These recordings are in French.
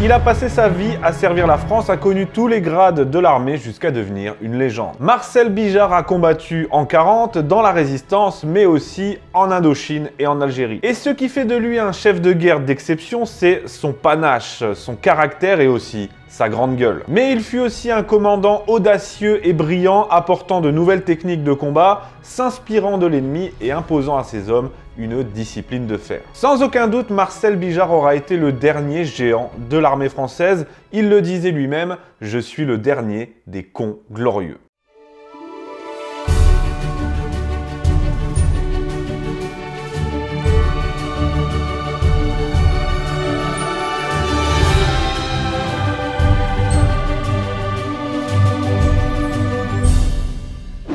Il a passé sa vie à servir la France, a connu tous les grades de l'armée jusqu'à devenir une légende. Marcel Bijard a combattu en 40 dans la résistance, mais aussi en Indochine et en Algérie. Et ce qui fait de lui un chef de guerre d'exception, c'est son panache, son caractère et aussi sa grande gueule. Mais il fut aussi un commandant audacieux et brillant, apportant de nouvelles techniques de combat, s'inspirant de l'ennemi et imposant à ses hommes une discipline de fer. Sans aucun doute, Marcel Bijard aura été le dernier géant de l'armée française. Il le disait lui-même, je suis le dernier des cons glorieux.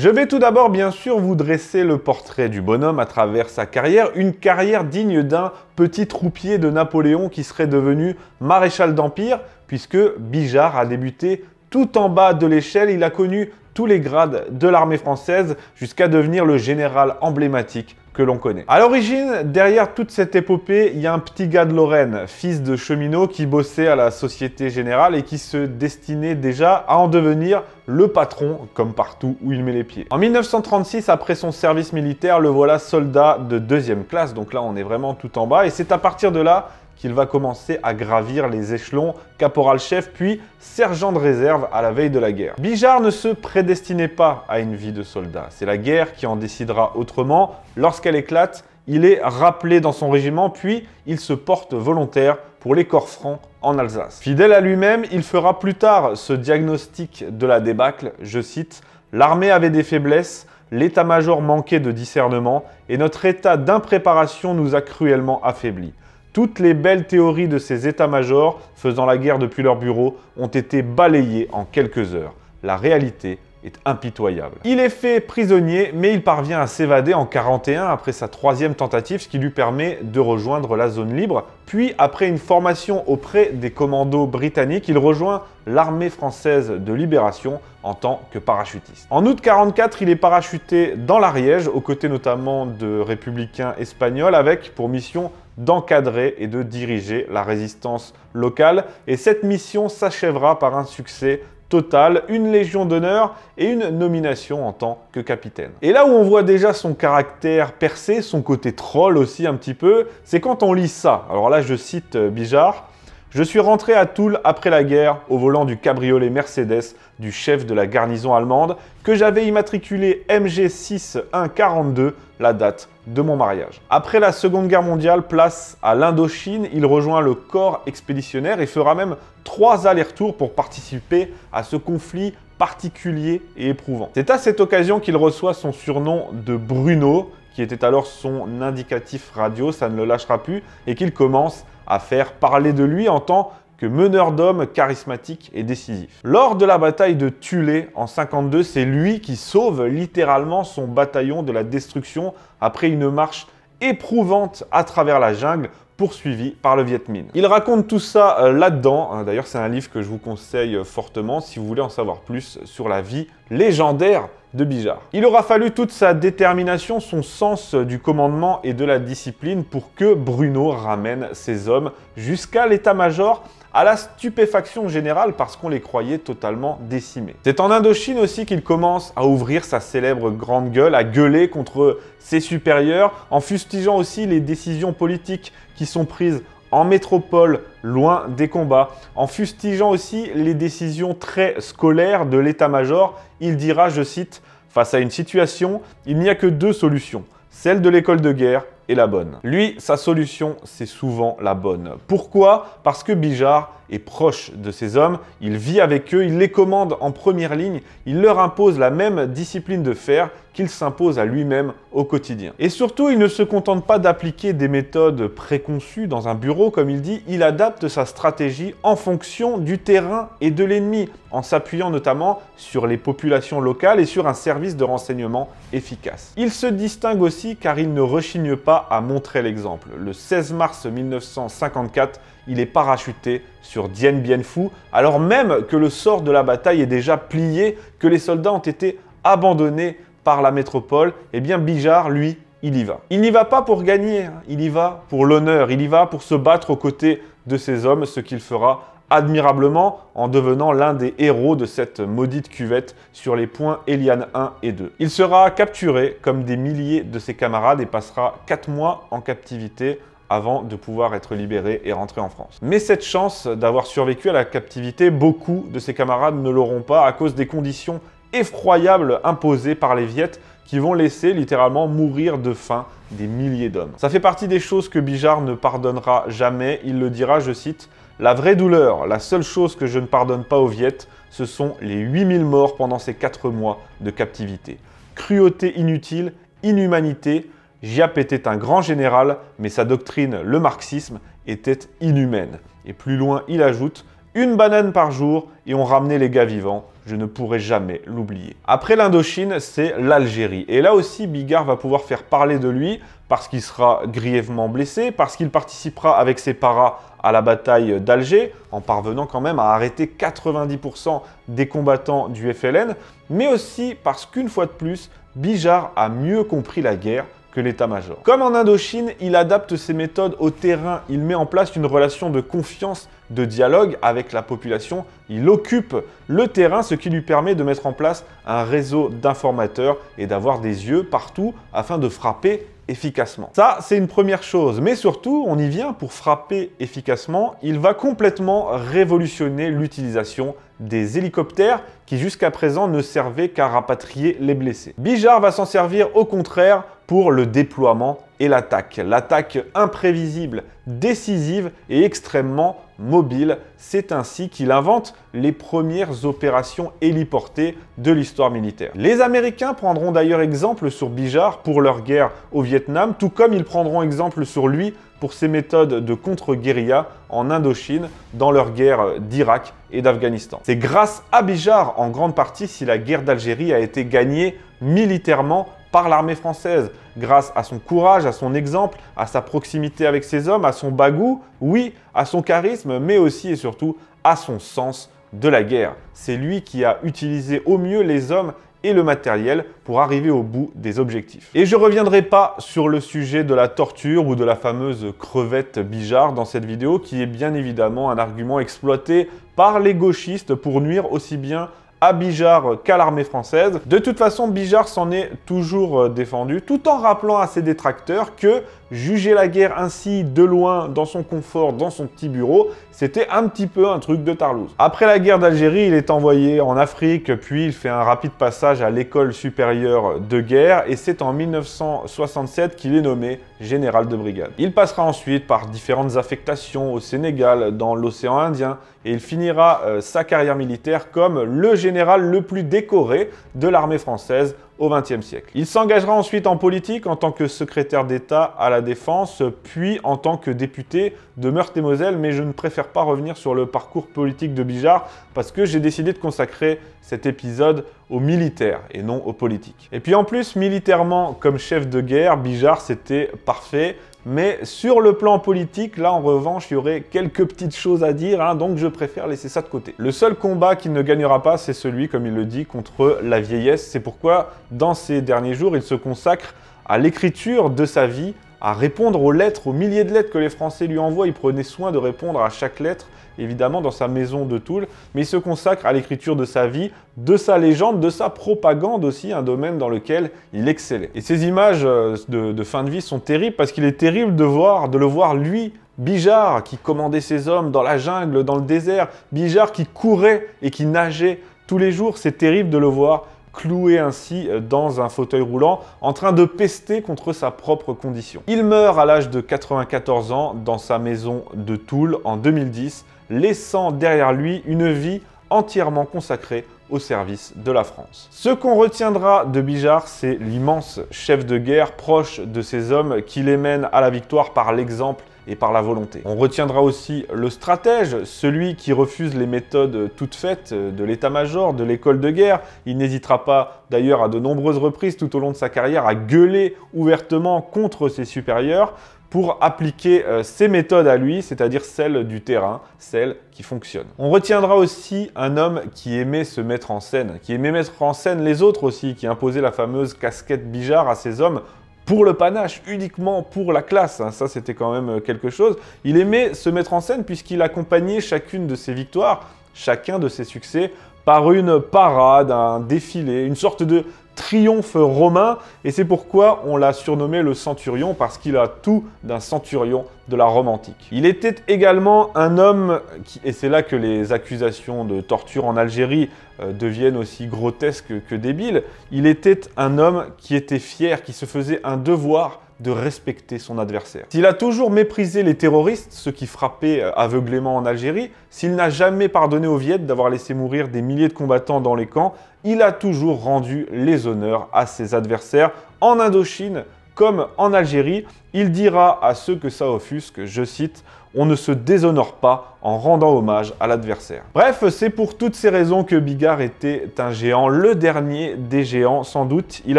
Je vais tout d'abord bien sûr vous dresser le portrait du bonhomme à travers sa carrière, une carrière digne d'un petit troupier de Napoléon qui serait devenu maréchal d'Empire, puisque Bijard a débuté tout en bas de l'échelle, il a connu tous les grades de l'armée française jusqu'à devenir le général emblématique l'on connaît. À l'origine, derrière toute cette épopée, il y a un petit gars de Lorraine, fils de cheminot qui bossait à la Société Générale et qui se destinait déjà à en devenir le patron, comme partout où il met les pieds. En 1936, après son service militaire, le voilà soldat de deuxième classe, donc là on est vraiment tout en bas, et c'est à partir de là qu'il va commencer à gravir les échelons caporal-chef puis sergent de réserve à la veille de la guerre. Bijard ne se prédestinait pas à une vie de soldat. C'est la guerre qui en décidera autrement. Lorsqu'elle éclate, il est rappelé dans son régiment, puis il se porte volontaire pour les corps francs en Alsace. Fidèle à lui-même, il fera plus tard ce diagnostic de la débâcle, je cite, L'armée avait des faiblesses, l'état-major manquait de discernement, et notre état d'impréparation nous a cruellement affaiblis. Toutes les belles théories de ces états-majors faisant la guerre depuis leur bureau ont été balayées en quelques heures. La réalité est impitoyable. Il est fait prisonnier, mais il parvient à s'évader en 41 après sa troisième tentative, ce qui lui permet de rejoindre la zone libre. Puis, après une formation auprès des commandos britanniques, il rejoint l'armée française de libération en tant que parachutiste. En août 44, il est parachuté dans l'Ariège, aux côtés notamment de républicains espagnols, avec pour mission d'encadrer et de diriger la résistance locale. Et cette mission s'achèvera par un succès total, une Légion d'honneur et une nomination en tant que capitaine. Et là où on voit déjà son caractère percé, son côté troll aussi un petit peu, c'est quand on lit ça. Alors là, je cite euh, Bijard. Je suis rentré à Toul après la guerre au volant du cabriolet Mercedes du chef de la garnison allemande que j'avais immatriculé MG6142, la date de mon mariage. Après la Seconde Guerre mondiale, place à l'Indochine, il rejoint le corps expéditionnaire et fera même trois allers-retours pour participer à ce conflit particulier et éprouvant. C'est à cette occasion qu'il reçoit son surnom de Bruno, qui était alors son indicatif radio, ça ne le lâchera plus, et qu'il commence à faire parler de lui en tant que meneur d'hommes charismatique et décisif. Lors de la bataille de Tulé en 52, c'est lui qui sauve littéralement son bataillon de la destruction après une marche éprouvante à travers la jungle poursuivi par le Viet Minh. Il raconte tout ça euh, là-dedans. Hein, d'ailleurs, c'est un livre que je vous conseille euh, fortement si vous voulez en savoir plus sur la vie légendaire de. Il aura fallu toute sa détermination, son sens du commandement et de la discipline pour que Bruno ramène ses hommes jusqu'à l'état-major à la stupéfaction générale parce qu'on les croyait totalement décimés. C'est en Indochine aussi qu'il commence à ouvrir sa célèbre grande gueule, à gueuler contre ses supérieurs, en fustigeant aussi les décisions politiques qui sont prises en métropole, loin des combats, en fustigeant aussi les décisions très scolaires de l'état-major, il dira, je cite, Face à une situation, il n'y a que deux solutions, celle de l'école de guerre et la bonne. Lui, sa solution, c'est souvent la bonne. Pourquoi? Parce que Bijard est proche de ces hommes, il vit avec eux, il les commande en première ligne, il leur impose la même discipline de fer qu'il s'impose à lui-même au quotidien. Et surtout, il ne se contente pas d'appliquer des méthodes préconçues dans un bureau, comme il dit, il adapte sa stratégie en fonction du terrain et de l'ennemi, en s'appuyant notamment sur les populations locales et sur un service de renseignement efficace. Il se distingue aussi car il ne rechigne pas à montrer l'exemple. Le 16 mars 1954, il est parachuté sur Dien Bien Phu, alors même que le sort de la bataille est déjà plié, que les soldats ont été abandonnés la métropole, eh bien Bijard, lui, il y va. Il n'y va pas pour gagner, hein. il y va pour l'honneur, il y va pour se battre aux côtés de ses hommes, ce qu'il fera admirablement en devenant l'un des héros de cette maudite cuvette sur les points Eliane 1 et 2. Il sera capturé comme des milliers de ses camarades et passera 4 mois en captivité avant de pouvoir être libéré et rentrer en France. Mais cette chance d'avoir survécu à la captivité, beaucoup de ses camarades ne l'auront pas à cause des conditions effroyables imposées par les Viettes qui vont laisser littéralement mourir de faim des milliers d'hommes. Ça fait partie des choses que Bijard ne pardonnera jamais. Il le dira, je cite, La vraie douleur, la seule chose que je ne pardonne pas aux Viettes, ce sont les 8000 morts pendant ces 4 mois de captivité. Cruauté inutile, inhumanité, Giap était un grand général, mais sa doctrine, le marxisme, était inhumaine. Et plus loin, il ajoute une banane par jour et on ramenait les gars vivants. Je ne pourrai jamais l'oublier. Après l'Indochine, c'est l'Algérie. Et là aussi, Bigard va pouvoir faire parler de lui parce qu'il sera grièvement blessé, parce qu'il participera avec ses paras à la bataille d'Alger, en parvenant quand même à arrêter 90% des combattants du FLN, mais aussi parce qu'une fois de plus, Bijard a mieux compris la guerre que l'état-major. Comme en Indochine, il adapte ses méthodes au terrain, il met en place une relation de confiance, de dialogue avec la population, il occupe le terrain, ce qui lui permet de mettre en place un réseau d'informateurs et d'avoir des yeux partout afin de frapper efficacement. Ça, c'est une première chose, mais surtout, on y vient pour frapper efficacement, il va complètement révolutionner l'utilisation des hélicoptères qui jusqu'à présent ne servaient qu'à rapatrier les blessés. Bijard va s'en servir au contraire pour le déploiement et l'attaque. L'attaque imprévisible, décisive et extrêmement mobile. C'est ainsi qu'il invente les premières opérations héliportées de l'histoire militaire. Les Américains prendront d'ailleurs exemple sur Bijard pour leur guerre au Vietnam, tout comme ils prendront exemple sur lui pour ses méthodes de contre-guérilla en Indochine dans leur guerre d'Irak et d'Afghanistan. C'est grâce à Bijard en grande partie si la guerre d'Algérie a été gagnée militairement par l'armée française, grâce à son courage, à son exemple, à sa proximité avec ses hommes, à son bagou, oui, à son charisme, mais aussi et surtout à son sens de la guerre. C'est lui qui a utilisé au mieux les hommes et le matériel pour arriver au bout des objectifs. Et je reviendrai pas sur le sujet de la torture ou de la fameuse crevette Bijard dans cette vidéo qui est bien évidemment un argument exploité par les gauchistes pour nuire aussi bien à Bijard qu'à l'armée française. De toute façon, Bijard s'en est toujours euh, défendu, tout en rappelant à ses détracteurs que juger la guerre ainsi de loin, dans son confort, dans son petit bureau, c'était un petit peu un truc de Tarlouse. Après la guerre d'Algérie, il est envoyé en Afrique, puis il fait un rapide passage à l'école supérieure de guerre, et c'est en 1967 qu'il est nommé général de brigade. Il passera ensuite par différentes affectations au Sénégal, dans l'océan Indien, et il finira euh, sa carrière militaire comme le général le plus décoré de l'armée française au XXe siècle. Il s'engagera ensuite en politique en tant que secrétaire d'État à la Défense, puis en tant que député de Meurthe-et-Moselle, mais je ne préfère pas revenir sur le parcours politique de Bijard parce que j'ai décidé de consacrer cet épisode aux militaires et non aux politiques. Et puis en plus, militairement, comme chef de guerre, Bijard, c'était parfait. Mais sur le plan politique, là en revanche, il y aurait quelques petites choses à dire, hein, donc je préfère laisser ça de côté. Le seul combat qu'il ne gagnera pas, c'est celui, comme il le dit, contre la vieillesse. C'est pourquoi, dans ces derniers jours, il se consacre à l'écriture de sa vie, à répondre aux lettres, aux milliers de lettres que les Français lui envoient. Il prenait soin de répondre à chaque lettre, évidemment, dans sa maison de Toul. Mais il se consacre à l'écriture de sa vie, de sa légende, de sa propagande aussi, un domaine dans lequel il excellait. Et ces images euh, de, fin de vie sont terribles parce qu'il est terrible de, voir, de le voir, lui, Bijard, qui commandait ses hommes dans la jungle, dans le désert. Bijard qui courait et qui nageait tous les jours. C'est terrible de le voir cloué ainsi euh, dans un fauteuil roulant, en train de pester contre sa propre condition. Il meurt à l'âge de 94 ans dans sa maison de Toul en 2010, laissant derrière lui une vie entièrement consacrée au service de la France. Ce qu'on retiendra de Bijard, c'est l'immense chef de guerre proche de ces hommes qui les mène à la victoire par l'exemple et par la volonté. On retiendra aussi le stratège, celui qui refuse les méthodes toutes faites de l'état-major, de l'école de guerre. Il n'hésitera pas d'ailleurs à de nombreuses reprises tout au long de sa carrière à gueuler ouvertement contre ses supérieurs pour appliquer euh, ses méthodes à lui, c'est-à-dire celles du terrain, celles qui fonctionnent. On retiendra aussi un homme qui aimait se mettre en scène, qui aimait mettre en scène les autres aussi, qui imposait la fameuse casquette Bijard à ses hommes pour le panache, uniquement pour la classe. Hein. Ça, c'était quand même quelque chose. Il aimait se mettre en scène puisqu'il accompagnait chacune de ses victoires, chacun de ses succès, par une parade, un défilé, une sorte de triomphe romain, et c'est pourquoi on l'a surnommé le centurion, parce qu'il a tout d'un centurion de la Rome antique. Il était également un homme, qui, et c'est là que les accusations de torture en Algérie euh, deviennent aussi grotesques que débiles, il était un homme qui était fier, qui se faisait un devoir de respecter son adversaire. S'il a toujours méprisé les terroristes, ceux qui frappaient euh, aveuglément en Algérie, s'il n'a jamais pardonné aux Viettes d'avoir laissé mourir des milliers de combattants dans les camps, il a toujours rendu les honneurs à ses adversaires en Indochine comme en Algérie. Il dira à ceux que ça offusque, je cite, on ne se déshonore pas en rendant hommage à l'adversaire. Bref, c'est pour toutes ces raisons que Bigard était un géant, le dernier des géants sans doute. Il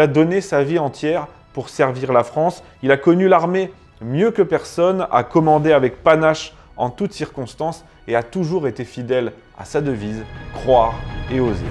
a donné sa vie entière pour servir la France. Il a connu l'armée mieux que personne, a commandé avec panache en toutes circonstances et a toujours été fidèle à sa devise, croire et oser.